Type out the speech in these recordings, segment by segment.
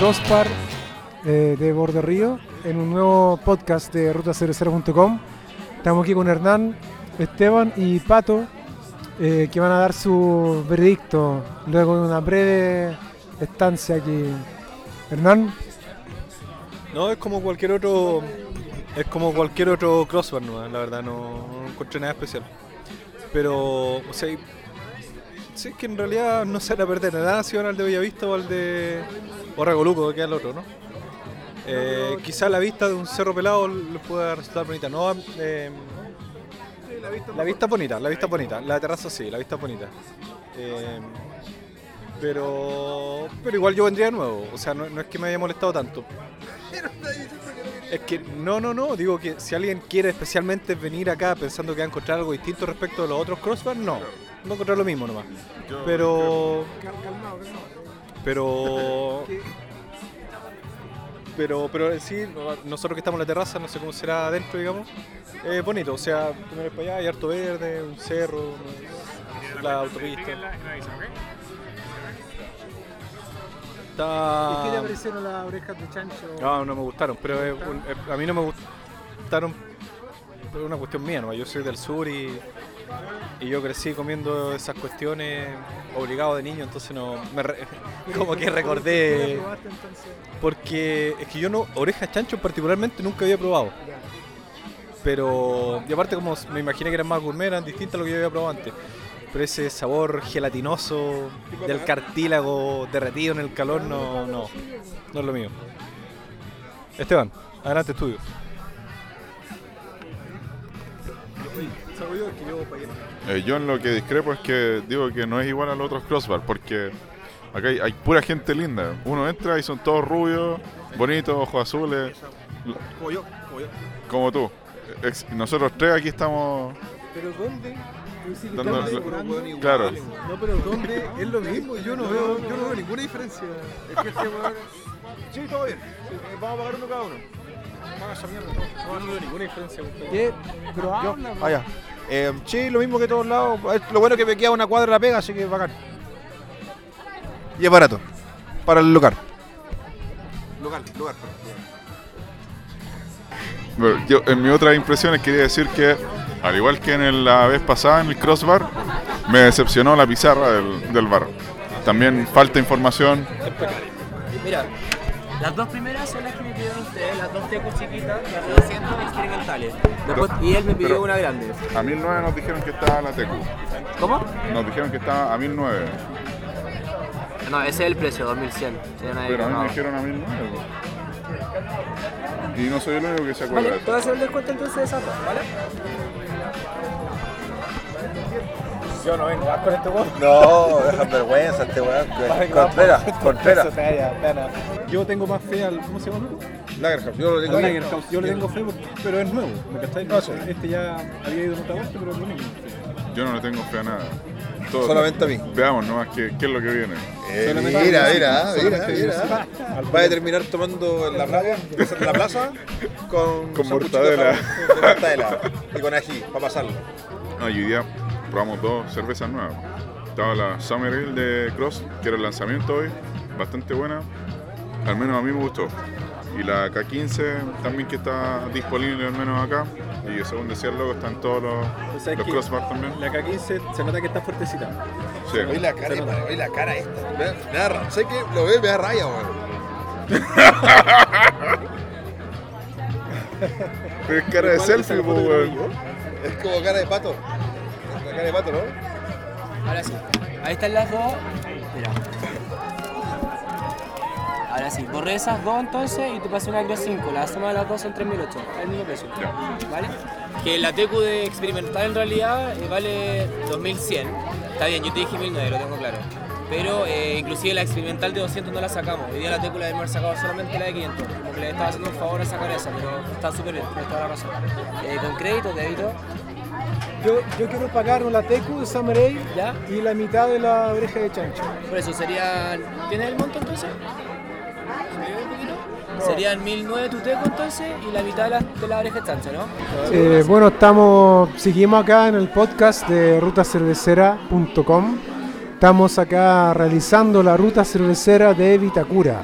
Crossbar eh, de Borde Río, en un nuevo podcast de rutacervecera.com. Estamos aquí con Hernán, Esteban y Pato, eh, que van a dar su veredicto luego de una breve estancia aquí. Hernán, No, es como cualquier otro. Es como cualquier otro crossbar, ¿no? la verdad, no, no encontré nada especial. Pero, o sea, sí es que en realidad no se van a perder nada si van al de Bellavista o al de. o Regoluco, que es el otro, ¿no? Eh, quizá la vista de un cerro pelado les pueda resultar bonita. No, eh, la vista es bonita, la vista bonita. La terraza sí, la vista bonita. Eh, pero, pero igual yo vendría de nuevo. O sea, no, no es que me haya molestado tanto. Es que no, no, no. Digo que si alguien quiere especialmente venir acá pensando que va a encontrar algo distinto respecto a los otros crossbar, no. No encontrar lo mismo nomás. Pero. Pero. Pero, pero en sí, nosotros que estamos en la terraza, no sé cómo será adentro, digamos. Es bonito, o sea, primero para allá hay harto verde, un cerro, la autopista. Está... ¿y qué te parecieron las orejas de chancho? No, no me gustaron, pero es un- es- a mí no me gustaron por una cuestión mía, ¿no? Yo soy del sur y, y yo crecí comiendo esas cuestiones obligado de niño, entonces no me re- como que ¿Tú la recordé probaste, entonces? porque es que yo no orejas chancho particularmente nunca había probado. Pero y aparte como me imaginé que eran más gourmet, eran distintas a lo que yo había probado antes. Pero ese sabor gelatinoso del cartílago derretido en el calor no, no, no es lo mío. Esteban, adelante estudio. Eh, yo en lo que discrepo es que digo que no es igual a los otros crossbar, porque acá hay, hay pura gente linda. Uno entra y son todos rubios, bonitos, ojos azules, Como yo, como yo. como tú. Nosotros tres aquí estamos Pero ¿dónde? Dando... Claro. No, pero ¿dónde? Es lo mismo, yo no veo, yo no veo ninguna diferencia. Es que este weón... Sí, todo bien. Vamos a pagar uno cada uno. Paga esa mierda, no. Yo no veo ninguna diferencia. ¿Qué? Pero habla, Ah, ya. Eh, sí, lo mismo que todos lados. Eh, Lo bueno es que me queda una cuadra de la pega, así que bacán. Y es barato. Para el lugar. Lugar, lugar. Bueno, yo, en mis otras impresiones quería decir que, al igual que en el- la vez pasada en el crossbar, me decepcionó la pizarra del, del bar. También falta información. Mira, las dos primeras son las que me pidieron ustedes, las dos tecos chiquitas, las de 200 experimentales. Después, y él me pidió pero- una grande. A 1009 nos dijeron que estaba la TQ. ¿Cómo? Nos dijeron que estaba a 1009. No, ese es el precio, 2100. Sí, nadie Pero a mí me dijeron a 1009. Y no soy el único que se acuerda Vale, de te voy a eso. hacer el descuento entonces de dos, ¿vale? Yo no vengo más con este weón. No, deja vergüenza este weón. Contreras, Contreras. Yo tengo más fe al. ¿Cómo se llama? Lagerhouse, yo lo digo. Al Lagerhaus. Yo le tengo fe, porque- pero es nuevo. No, este ya había ido parte, pero es lo mismo. Yo no le tengo fe a nada. Todo- Solamente a mí. Veamos nomás qué, qué es lo que viene. Eh, mira, mira, mira. Va a terminar tomando en la playa, en la plaza, con, Con mortadela. de de mortadela y con ají, para pasarlo. No, y hoy día probamos dos cervezas nuevas. Estaba la Summer Ale de Cross, que era el lanzamiento hoy, bastante buena. Al menos a mí me gustó. Y la K15 también que está disponible al menos acá. Y según decía el logo están todos los, O sea, los crossbar también. La K15 se nota que está fuertecita. Sí. Oí la cara, oí la cara esta. Me da, me da ra- sé que lo ve, me da raya, weón. Pero es cara de selfie, ¿Esa po, foto que weón. Es como cara de pato. La cara de pato, ¿no? Ahora sí. Ahí están las dos. Mira. Ahora sí, borré esas dos entonces y te pasé una Cross 5. La suma de las dos son 3.008. Es el mismo precio. ¿Vale? Que la TQ de experimental en realidad eh, vale 2.100. Está bien, yo te dije 1.009, lo tengo claro. Pero eh, inclusive la experimental de 200 no la sacamos. Hoy día la TQ la debemos haber sacado solamente la de 500. Como que le estaba haciendo un favor a sacar esa, pero está súper bien, toda la razón. Eh, con crédito, débito, Yo, yo quiero pagar la Tecu de ¿ya? y la mitad de la oreja de chancho. Por eso serían. ¿Tienes el monto entonces? ¿Se un? Serían 1009 tu teco entonces y la mitad de la, de la oreja de chancho, ¿no? Eh, bueno, estamos, seguimos acá en el podcast de rutacervecera.com Estamos acá realizando la ruta cervecera de Vitacura.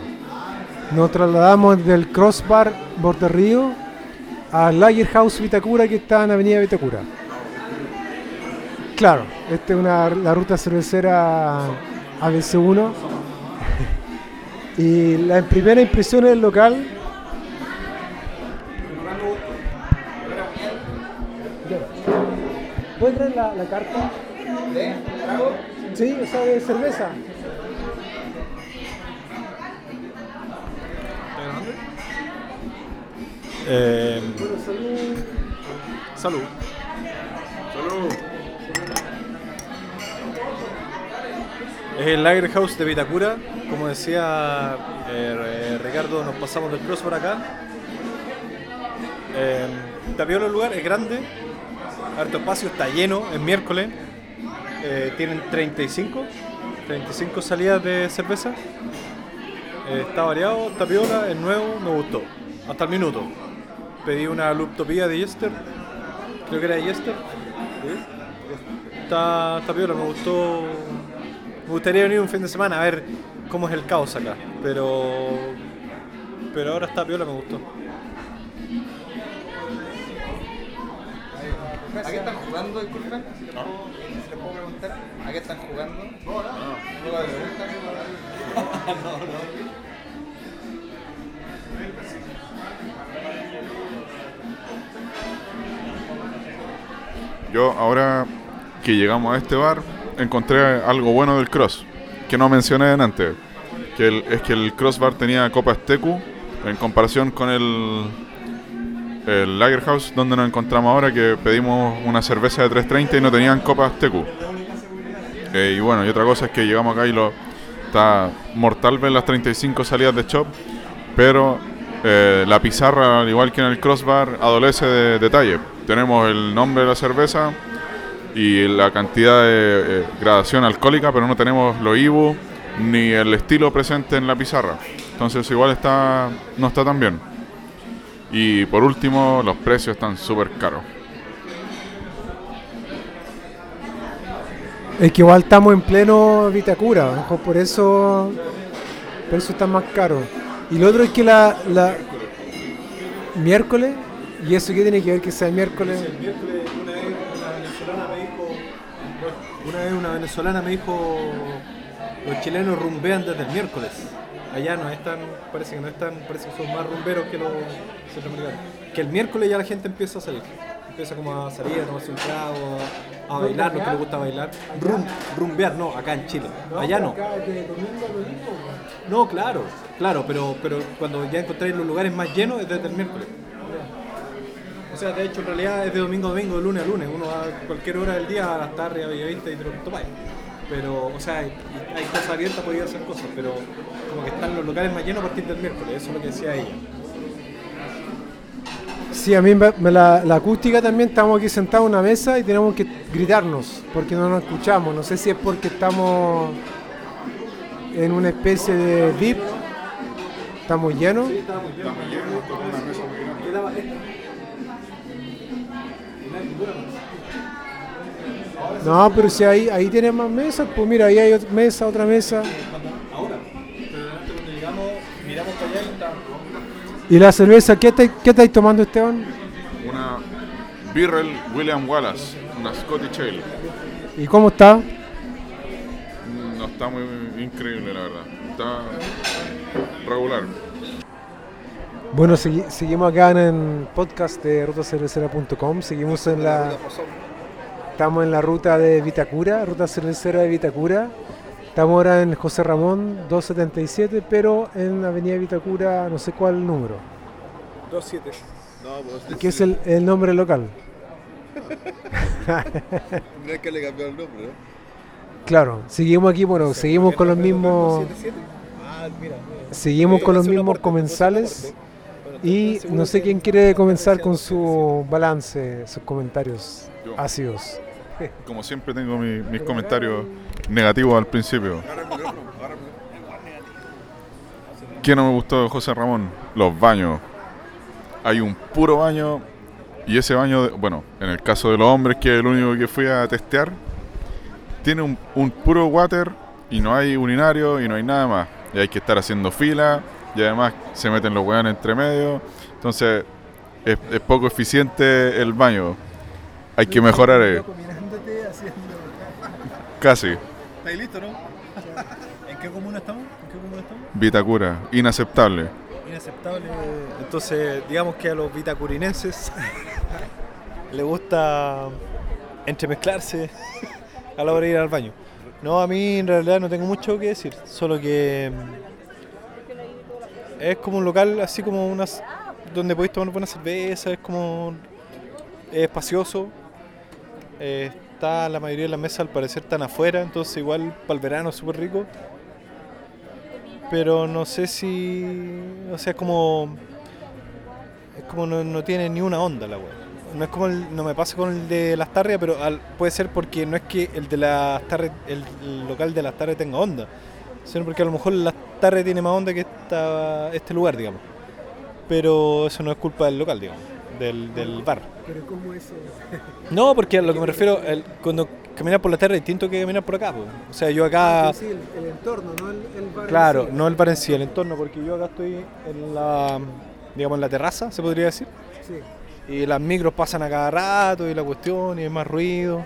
Nos trasladamos del Crossbar Río al Lager House Vitacura que está en Avenida Vitacura. Claro, esta es una, la ruta cervecera ABC1. y la primera impresión del local ¿Puedes traer la, la carta? ¿De trago? Sí, o sea, de cerveza. Eh, Bueno, salud. salud. ¡Salud! Es el Lager House de Vitacura. Como decía eh, eh, Ricardo, nos pasamos del cross por acá. Eh, Tapiola el lugar, es grande. Harto espacio, está lleno, es miércoles. Eh, tienen 35, 35 salidas de cerveza. Eh, está variado, Tapiola, es nuevo, me gustó. Hasta el minuto. Pedí una Luptopía de Yester. Creo que era de Yester. Está, está piola, me gustó. Me gustaría venir un fin de semana a ver cómo es el caos acá. Pero. Pero ahora está piola, me gustó. ¿A qué están jugando, disculpen? Si les puedo, si les puedo preguntar, ¿a qué están jugando? No, no. No, no. Yo ahora que llegamos a este bar encontré algo bueno del cross, que no mencioné antes, que el- es que el cross bar tenía copas Tecu en comparación con el, el Lager House donde nos encontramos ahora que pedimos una cerveza de 330 y no tenían copas Tecu. Eh, y bueno, y otra cosa es que llegamos acá y lo está mortal ver las 35 salidas de Chop, pero eh, la pizarra, al igual que en el crossbar, adolece de detalle. Tenemos el nombre de la cerveza y la cantidad de eh, gradación alcohólica, pero no tenemos lo IBU ni el estilo presente en la pizarra. Entonces igual está no está tan bien. Y por último, los precios están súper caros. Es que igual estamos en pleno Vitacura, mejor por eso, por eso está más caro. Y lo otro es que la, la miércoles, ¿y eso qué tiene que ver que sea? El miércoles una vez una venezolana me dijo. Una vez una venezolana me dijo. Los chilenos rumbean desde el miércoles. Allá no es tan. Parece que no es tan. Parece que son más rumberos que los centroamericanos. Que el miércoles ya la gente empieza a salir. Empieza como a salir, a tomarse un trago, a bailar, lo que le gusta bailar. Rum, rumbear, no, acá en Chile. Allá no. No, claro, claro, pero, pero cuando ya encontráis los lugares más llenos es desde el miércoles. O sea, de hecho, en realidad es de domingo a domingo, de lunes a lunes. Uno va a cualquier hora del día a las tardes, a Bellavista y te lo tomáis. Pero, o sea, hay, hay cosas abiertas, podía hacer cosas, pero como que están los locales más llenos a partir del miércoles, eso es lo que decía ella. Sí, a mí me, me la, la acústica también, estamos aquí sentados en una mesa y tenemos que gritarnos porque no nos escuchamos. No sé si es porque estamos en una especie de VIP, estamos llenos. No, pero si ahí, ahí tiene más mesas, pues mira, ahí hay otra mesa, otra mesa. Ahora, pero antes cuando llegamos, miramos para allá y está. ¿Y la cerveza? ¿Qué estáis, qué estáis tomando, Esteban? Una Birrell William Wallace, una Scottish Ale. ¿Y cómo está? No está muy increíble, la verdad. Está regular. Bueno, segui- seguimos acá en el podcast de rutacervecera.com. Seguimos en la. Estamos en la ruta de Vitacura, ruta cervecera de Vitacura. Estamos ahora en José Ramón 277, pero en la avenida Vitacura, no sé cuál número. 2-7. ¿Y qué es el, el nombre local? Tendrías que le cambiar el nombre, ¿no? Claro, seguimos aquí, bueno, seguimos con los mismos. Ah, mira. Seguimos con los mismos comensales. Y no sé quién quiere comenzar con su balance, sus comentarios Yo. ácidos. Como siempre tengo mi- mis comentarios negativos al principio. ¿Qué no me gustó de José Ramón? Los baños. Hay un puro baño y ese baño, de- bueno, en el caso de los hombres, que es el único que fui a testear, tiene un, un puro water y no hay urinario y no hay nada más. Y hay que estar haciendo fila y además se meten los weones entre medio. Entonces es, es poco eficiente el baño. Hay que mejorar eh, casi. ¿Estáis listos, no? ¿En qué comuna estamos? ¿En qué comuna estamos? Vitacura, inaceptable. Inaceptable. Entonces, digamos que a los vitacurinenses le gusta entremezclarse a la hora de ir al baño. No, a mí en realidad no tengo mucho que decir, solo que es como un local así como unas donde podéis tomar buena cerveza, es como es espacioso. eh, está la mayoría de las mesas al parecer están afuera, entonces igual para el verano es súper rico. Pero no sé si. O sea, es como. Es como no, no tiene ni una onda la web. No es como el- no me pasa con el de las tarrias, pero al- puede ser porque no es que el de las tarrias, el, el local de las tarrias tenga onda, sino porque a lo mejor las tarrias tiene más onda que esta, este lugar, digamos. Pero eso no es culpa del local, digamos, del, del bar. Pero ¿cómo eso? No, porque a lo que me refiero, el- cuando caminas por la tarra es distinto que caminar por acá. po. O sea, yo acá. Sí, el, el entorno, no el, el bar en Claro, sí. no el bar en sí, el entorno, porque yo acá estoy en la, digamos, en la terraza, se podría decir, Sí. y las micros pasan a cada rato y la cuestión, y hay más ruido.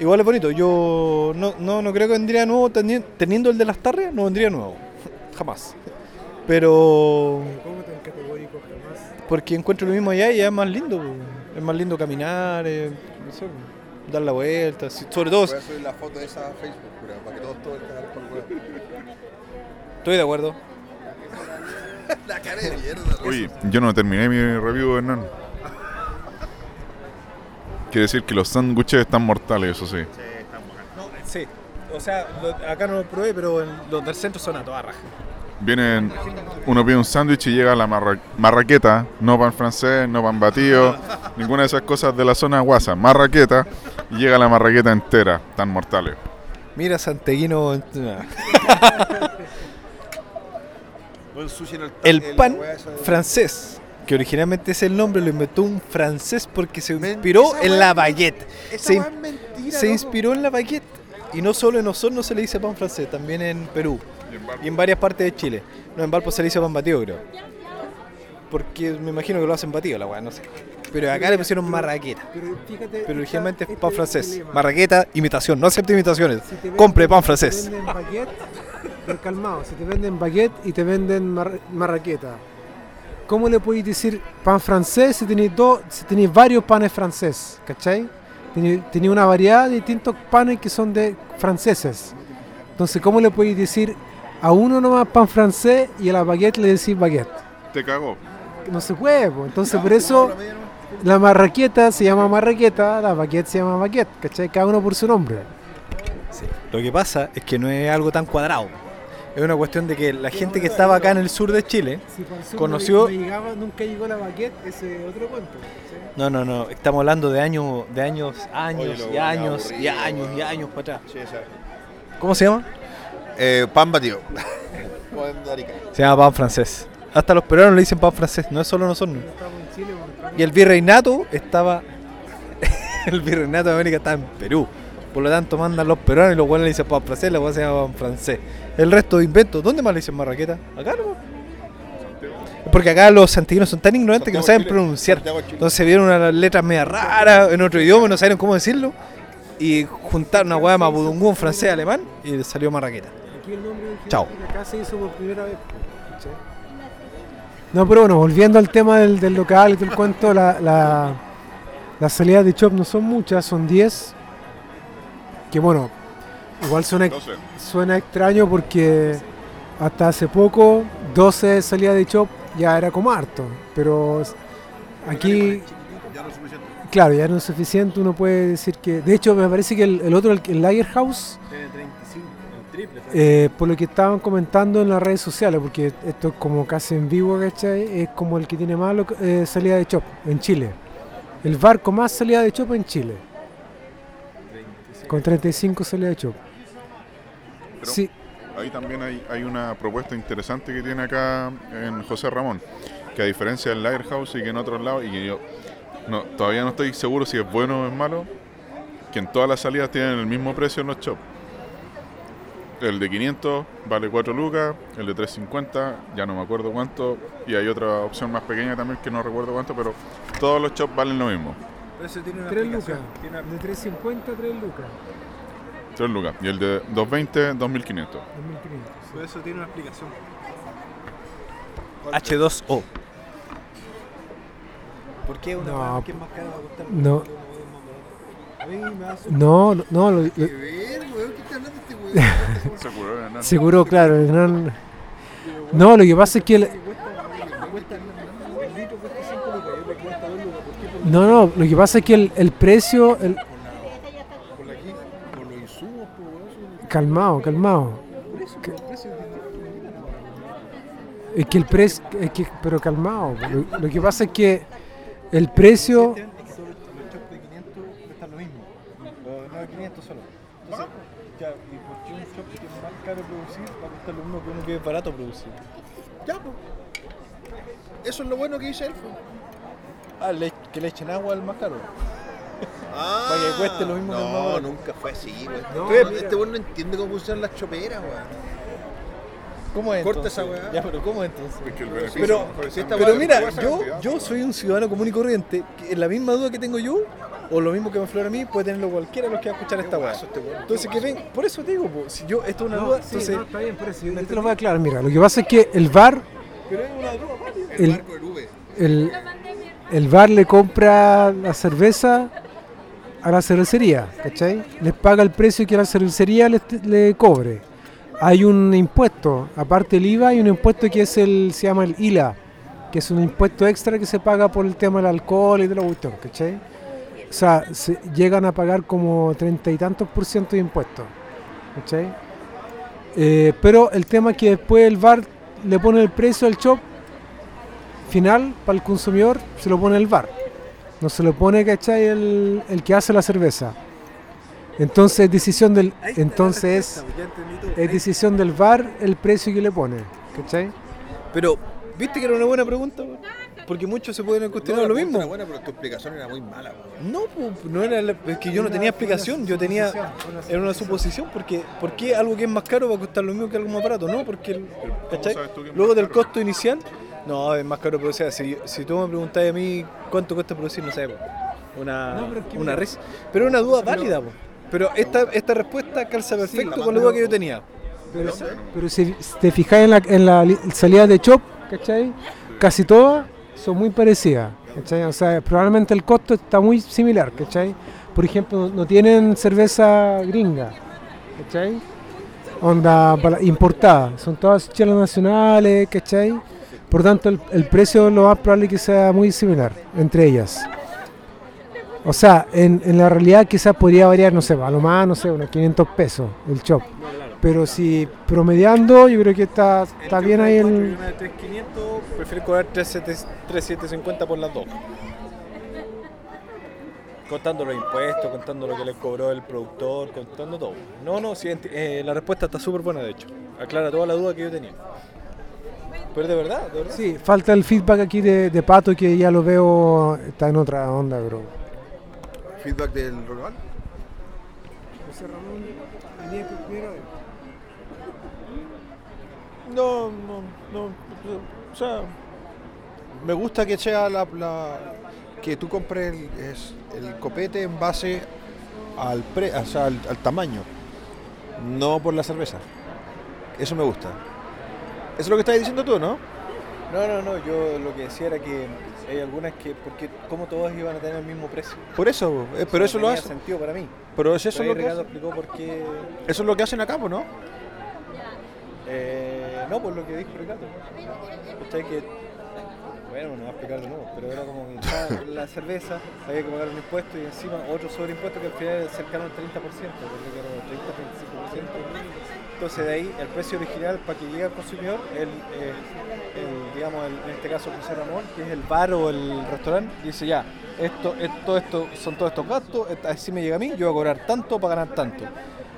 Igual es bonito, yo no, no, no creo que vendría nuevo, teni- teniendo el de las tarrias, no vendría nuevo, jamás. Pero ¿Cómo tan categórico jamás? porque encuentro lo mismo allá y ya es más lindo, es más lindo caminar, eh, no sé, dar la vuelta, si- sobre todo, Voy a subir la foto de esa a Facebook, cura, para que todos todos cagar por weón. estoy de acuerdo. La cara de mierda. Oye, yo no terminé mi review, Hernán. Quiere decir que los sándwiches están mortales, eso sí. Sí, o sea, lo- acá no lo probé, pero en los del centro son a toda raja. Vienen, uno pide un sándwich y llega la marra- marraqueta, no pan francés, no pan batido, ninguna de esas cosas de la zona guasa, marraqueta, y llega la marraqueta entera, tan mortales. Mira, Santeguino. en el, pan francés, que originalmente es el nombre, lo inventó un francés porque se inspiró en la baguette. Se, es mentira, se inspiró en la baguette. Y no solo en Osorno se le dice pan francés, también en Perú y en varias partes de Chile. No, en Valpo se le dice pan batido, creo. Porque me imagino que lo hacen batido la weá, no sé. Pero acá le pusieron marraqueta. Pero fíjate. Pero originalmente es este pan francés. dilema. Marraqueta, imitación. No acepte imitaciones. Si te venden- Compre pan Si te francés. venden baguette, pero calmado, si te venden baguette y te venden mar- marraqueta, ¿cómo le podéis decir pan francés si tenéis dos, si tenéis varios panes francés? ¿Cachai? Tenéis una variedad de distintos panes que son de franceses. Entonces, ¿cómo le podéis decir a uno nomás pan francés y a la baguette le decís baguette? Te cagó. No se puede, po. entonces por eso la marraqueta se llama marraqueta, la baguette se llama baguette, ¿cachai? Cada uno por su nombre. Lo que pasa es que no es algo tan cuadrado. Es una cuestión de que la gente que estaba acá en el sur de Chile, Si por sur Conoció- no llegaba, nunca llegó la baguette, ese es otro cuento. ¿sí? no, no, no, estamos hablando de años, de años, años Oye, y años y años y años para atrás. Sí. ¿Cómo se llama? Eh, pan batido. Pan de Arica. Se llama pan francés. Hasta los peruanos le dicen pan francés, no es solo nosotros. Y el virreinato estaba. el virreinato de América estaba en Perú. Por lo tanto, mandan los peruanos y los buenos le dicen pan francés, la se llama francés. El resto de inventos, ¿dónde más le dicen marraqueta? Acá no. Porque acá los santiaguinos son tan ignorantes que no saben Chile. pronunciar. Entonces vieron unas letras media raras en otro idioma, no sabían cómo decirlo. Y juntaron una hueá mapudungún francés alemán y le salió marraqueta. Aquí el nombre Chao. Acá se hizo por primera vez. ¿sí? No, pero bueno, volviendo al tema del, del local y todo el cuento, la, la, las salidas de shop no son muchas, son 10. Que bueno, igual suena, 12. suena extraño porque hasta hace poco 12 salidas de shop ya era como harto. Pero aquí, Ya no es suficiente. claro, ya no es suficiente. Uno puede decir que. De hecho, me parece que el, el otro, el, el Lager House. Tiene 35, el triple. Eh, por lo que estaban comentando en las redes sociales, porque esto es como casi en vivo, ¿cachai? Es como el que tiene más eh, salida de chop en Chile. El bar con más salida de chop en Chile. Con 35 salidas de chop. Pero- Sí, Ahí también hay, hay una propuesta interesante que tiene acá en José Ramón, que a diferencia del Lighthouse y que en otros lados, y que yo no, todavía no estoy seguro si es bueno o es malo, que en todas las salidas tienen el mismo precio en los shops. El de 500 vale 4 lucas, el de 350 ya no me acuerdo cuánto, y hay otra opción más pequeña también que no recuerdo cuánto, pero todos los shops valen lo mismo, Pero ese tiene una 3 aplicación, lucas. tiene una- De 350 3 lucas. 3 lucas, y el de 220, 2500. 2500. sí. Pero eso tiene una explicación. H2O. ¿Por qué una No, que es más cara va a costar no. No, no, no, lo- lo- ¿Qué ver, weón? ¿Qué está hablando este weón? Seguro, claro. el gran- No, lo que pasa es que... el- No, no, lo que pasa es que el, el precio... el-. Calmado, calmado. Es que el precio... Es que, pero calmado. Lo, lo que pasa es que el precio... Es que todos los los shops de 500 cuestan lo mismo. Los no de 500 solo. Entonces, ya, ¿y por qué un shop que es más caro producir va a costar lo mismo que uno que es barato producir? Ya, pues. Eso es lo bueno que dice él. Ah, le- que le echen agua al más caro. Ah, Para que cueste lo mismo que el más No, barato. nunca fue así. No, Este- este weón no entiende cómo funcionan las choperas, weón. ¿Cómo es Corta entonces? esa weá. Ya, pero ¿cómo es entonces? Es que el beneficio Pero, si pero weá- mira, yo, cantidad, yo soy un ciudadano común y corriente. Que la misma duda que tengo yo, o lo mismo que me flora a mí, puede tenerlo cualquiera de los que va a escuchar esta weá. este Entonces, que ven, por eso te digo, po, si yo, esto es una No, duda, sí, entonces. no, está bien, por eso. Yo te lo voy a aclarar. Mira, lo que pasa es que el VAR, Pero es una duda el, barco del V. el, el bar le compra la cerveza a la cervecería, ¿cachai? Les paga el precio que la cervecería le, le cobre. Hay un impuesto, aparte del IVA, hay un impuesto que es el, se llama el ILA, que es un impuesto extra que se paga por el tema del alcohol y de la cuestión, ¿cachai? O sea, se llegan a pagar como treinta y tantos por ciento de impuestos, ¿cachai? Eh, pero el tema es que después el bar le pone el precio al shop final para el consumidor se lo pone el bar. No se lo pone, ¿cachai? El, el que hace la cerveza. Entonces es decisión del. Entonces todo. es decisión del bar el precio que le pone. ¿Cachai? Pero, ¿viste que era una buena pregunta? Porque muchos se pueden cuestionar No, lo mismo. era buena, pero tu explicación era muy mala. No, pues, no era la- es que yo no tenía explicación, yo tenía era una suposición porque ¿por qué algo que es más caro va a costar lo mismo que algo más barato? No, porque ¿cachai? luego del costo inicial, no, es más caro producir. Si, si tú me preguntas a mí cuánto cuesta producir, no sé, po, una, No, pero es que una res. Pero es una duda Pero- válida, po. pero esta, esta respuesta calza perfecto la con la duda que yo tenía. Pero, pero si te fijas en la, en la li- salida de Chop, ¿cachai? Casi todas son muy parecidas. ¿cachai? O sea, probablemente el costo está muy similar, ¿cachai? Por ejemplo, no tienen cerveza gringa, ¿cachai? Onda importada, son todas chelas nacionales, ¿cachai? Por tanto, el, el precio lo más probable que sea muy similar entre ellas. O sea, en, en la realidad quizás podría variar, no sé, a lo más, no sé, unos 500 pesos el chop. Pero si promediando, yo creo que está, está bien ahí el... Una de 3500, prefiero cobrar 3750 por las dos. Contando los impuestos, contando lo que le cobró el productor, contando todo. No, no, sí, eh, la respuesta está súper buena, de hecho. Aclara toda la duda que yo tenía. Pero de verdad, de verdad. Sí, falta el feedback aquí de, de Pato que ya lo veo, está en otra onda, bro. Feedback del Ronald. No, no, no. O sea, Me gusta que sea la, la- que tú compres el, es- el copete en base al, pre, o sea, al, al tamaño, no por la cerveza. Eso me gusta. Eso es lo que estás diciendo tú, ¿no? no, no, no. Yo lo que decía era que hay algunas que, porque como todas iban a tener el mismo precio. Por eso, eh, pero eso No lo tenía hace. sentido para mí. Pero es eso Pero lo que Ricardo hace- explicó por qué. eso es lo que hacen acá, pues, ¿no? Eh, no, por lo que dijo Ricardo. ¿Cachai? Que, bueno, no voy a explicar de nuevo, pero era como que la cerveza, había que pagar un impuesto y encima otro sobreimpuesto que al final era cercano al 30%, porque que era el 30-35%. Entonces de ahí el precio original para que llegue al consumidor, el, eh, digamos, en este caso José Ramón, que es el bar o el restaurante, dice ya, esto, esto, esto son todos estos gastos, así me llega a mí, yo voy a cobrar tanto para ganar tanto.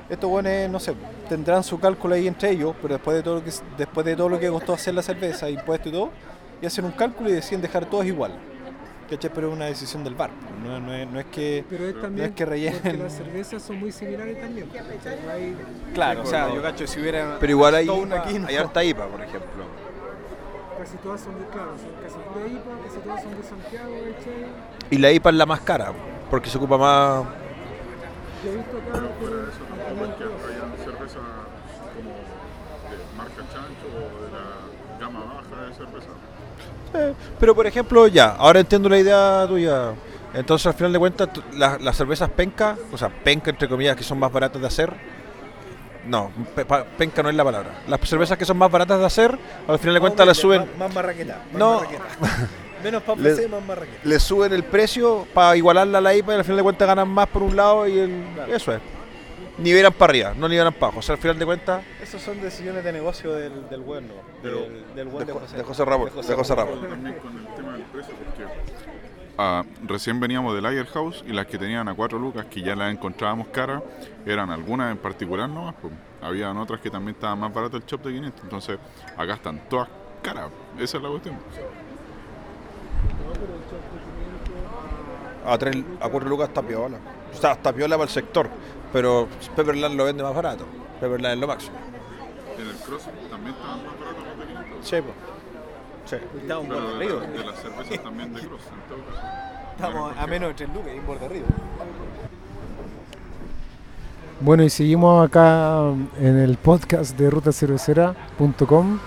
Estos buenos, no sé, tendrán su cálculo ahí entre ellos, pero después de todo lo que después de todo lo que costó hacer la cerveza, impuestos y todo, y hacen un cálculo y deciden dejar todas igual. ¿Cachai? Pero es una decisión del bar. No, no es, no es que. Pero es también es que rellenen. las cervezas son muy similares también. No hay- Claro, o sea, yo cacho si hubiera. Pero igual hay, toda una IPA, aquí, hay harta IPA, por ejemplo. casi todas son de, claro, son casi pura IPA, casi todas son de Santiago, ¿cachai? Y la IPA es la más cara, porque se ocupa más. Yo he visto acá que Porque hay cerveza como de marca chancho o de la gama baja de cerveza. Eh, pero por ejemplo, ya, ahora entiendo la idea tuya. Entonces, al final de cuentas, la- las cervezas penca, o sea, penca entre comillas, que son más baratas de hacer. No, pe- pa- penca no es la palabra. Las cervezas que son más baratas de hacer, al final de cuentas las suben, Más, marraqueta. No. Menos para Le- PC, más marraqueta. le suben el precio para igualarla a la IPA y al final de cuentas ganan más por un lado y el, eso es. Nivelan para arriba, no nivelan para abajo. O sea, al final de cuentas, Esas son decisiones de negocio del, del bueno, Pero- del, del buen de, de, Jo- José. de José Ramón. De José Ramón. También con el tema del precio, porque ah, recién veníamos del Lager House y las que tenían a 4 lucas, que ya las encontrábamos caras, eran algunas en particular nomás. pues. Habían otras que también estaban más baratas el shop de 500. Entonces, acá están todas caras. Esa es la cuestión. A, tres, a cuatro lucas está piola. O sea, está piola para el sector. Pero Pepperland lo vende más barato. Pepperland es lo máximo. En el Cross también estaban más baratos los de 500. Sí, pues. Sí. Estamos en Pero Borde de, Río. de las cervezas también de Cross, en todo caso. Estamos a menos de 3 lucas y en Borde Río. Bueno, y seguimos acá en el podcast de rutacervecera.com.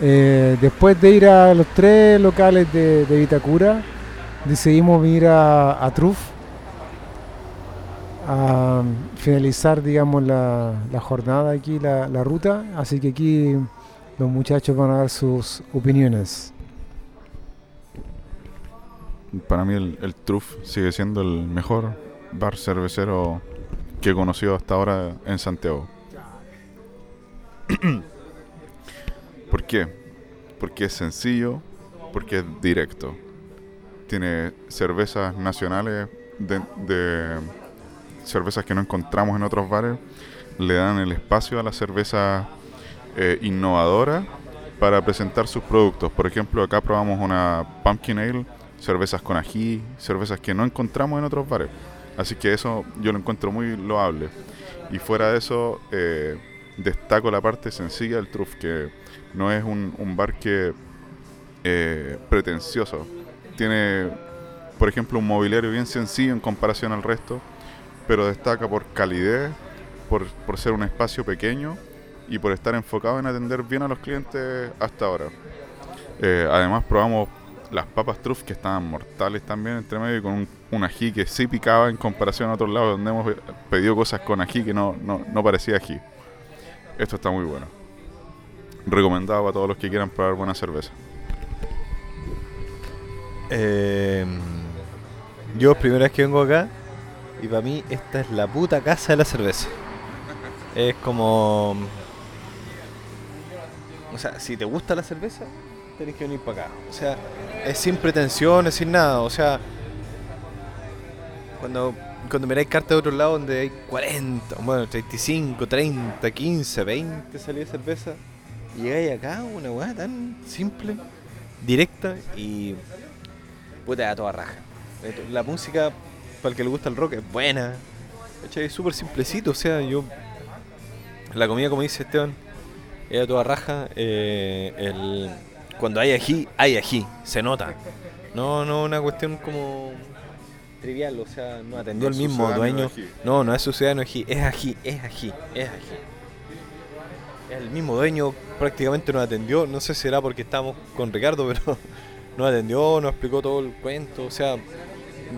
Eh, después de ir a los tres locales de, de Vitacura, decidimos ir a, a Truf a finalizar, digamos, la, la jornada aquí, la, la ruta. Así que aquí los muchachos van a dar sus opiniones. Para mí el, el Truff sigue siendo el mejor bar cervecero que he conocido hasta ahora en Santiago. ¿Por qué? Porque es sencillo, porque es directo. Tiene cervezas nacionales de, cervezas que no encontramos en otros bares. Le dan el espacio a las cervezas eh, innovadoras para presentar sus productos. Por ejemplo, acá probamos una Pumpkin Ale, cervezas con ají, cervezas que no encontramos en otros bares. Así que eso yo lo encuentro muy loable. Y fuera de eso, eh, destaco la parte sencilla del Truff, que no es un, un bar que eh, pretencioso. Tiene, por ejemplo, un mobiliario bien sencillo en comparación al resto, pero destaca por calidez, por, por ser un espacio pequeño y por estar enfocado en atender bien a los clientes hasta ahora. Eh, además probamos las papas truff que estaban mortales también entre medio y con un, ají que sí picaba en comparación a otros lados donde hemos pedido cosas con ají que no, no, no parecía ají. Esto está muy bueno. Recomendado a todos los que quieran probar buena cerveza. Eh, yo primera vez que vengo acá y para mí esta es la puta casa de la cerveza. Es como... O sea, si te gusta la cerveza, tenés que venir para acá. O sea, es sin pretensiones, sin nada. O sea, cuando, cuando miráis cartas de otro lado donde hay 40, bueno, 35, 30, 15, 20 salidas de cerveza, y llegáis acá, una weá tan simple, directa y puta a toda raja. Eh, La música, para el que le gusta el rock, es buena. Es súper simplecito, o sea, yo... La comida, como dice Esteban, es a toda raja. eh, el, cuando hay ají, hay ají, se nota. No, no una cuestión como trivial, o sea, no atendió No el es mismo dueño. No, no es sucedáneo de ají, es ají, es ají, es ají. El mismo dueño prácticamente nos atendió, no sé si será porque estábamos con Ricardo, pero nos atendió, nos explicó todo el cuento, o sea,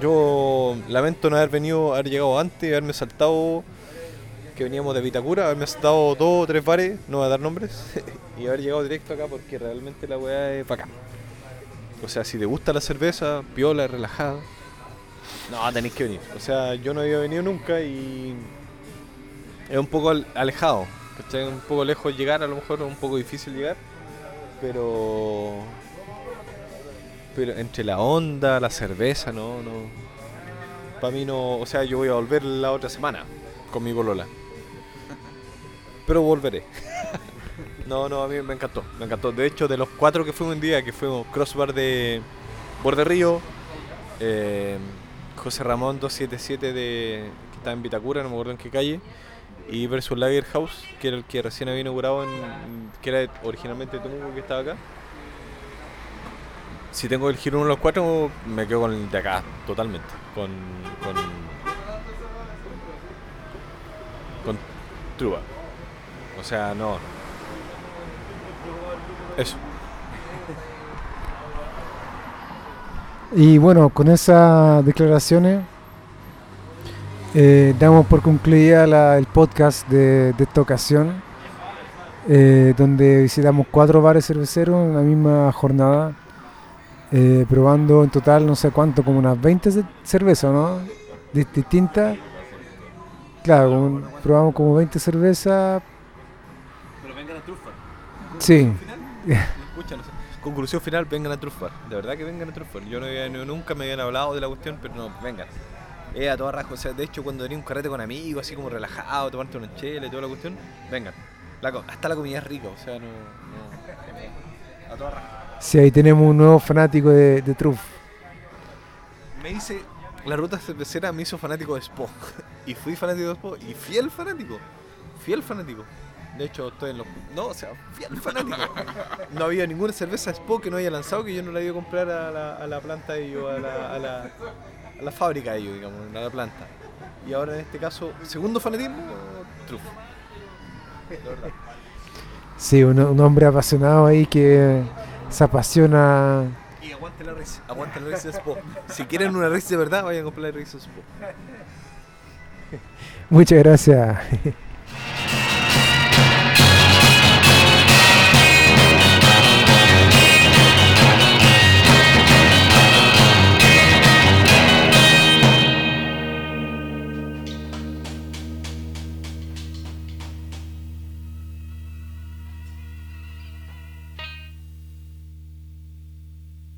yo lamento no haber venido, haber llegado antes, haberme saltado que veníamos de Vitacura, haberme saltado dos o tres bares, no voy a dar nombres, y haber llegado directo acá porque realmente la weá es bacán. O sea, si te gusta la cerveza, piola, relajada, no, tenéis que venir. O sea, yo no había venido nunca y es un poco al- alejado, ¿cachai? Un poco lejos llegar, a lo mejor es un poco difícil llegar, pero pero entre la onda, la cerveza, no, no. Para mí no, o sea, yo voy a volver la otra semana con mi bolola. Pero volveré. no, no, a mí me encantó, me encantó. De hecho, de los cuatro que fuimos un día, que fuimos crossbar de Borde Río, Eh, José Ramón 277 de, que está en Vitacura, no me acuerdo en qué calle. Y versus Lager House, que era el que recién había inaugurado, en, que era originalmente Temuco que estaba acá. Si tengo el giro uno de los cuatro, me quedo con el de acá, totalmente. Con. con. con Truba. O sea, no. Eso. Y bueno, con esas declaraciones eh, damos por concluida la- el podcast de, de esta ocasión, eh, donde visitamos cuatro bares cerveceros en la misma jornada, eh, probando en total no sé cuánto, como unas 20 ce- cervezas, ¿no? Dis- distintas. Claro, como- probamos como 20 cervezas. Pero vengan a trufar. Sí. Conclusión final, vengan a trufar. De verdad que vengan a trufar. Yo no había- nunca me habían hablado de la cuestión, pero no, vengan. Es a toda rasgo. O sea, de hecho, cuando venía un carrete con amigos, así como relajado, tomarte una chela y toda la cuestión, vengan. La hasta la comida es rica, o sea, no. no a toda rasgo. Sí, ahí tenemos un nuevo fanático de, de Truff. Me hice. La ruta cervecera me hizo fanático de Spo. y fui fanático de Spo. Y fiel fanático. Fiel fanático. De hecho, estoy en los. No, o sea, fiel fanático. No había ninguna cerveza Spo que no haya lanzado que yo no la iba a comprar a la, a la planta de ellos, a la, a, la, a la fábrica de ellos, digamos, a la planta. Y ahora en este caso, segundo fanatismo, verdad. Sí, un, un hombre apasionado ahí que se apasiona. Y aguante la raíz, aguante la de Spo. Si quieren una raíz de verdad, vayan a comprar la Spo. Muchas gracias.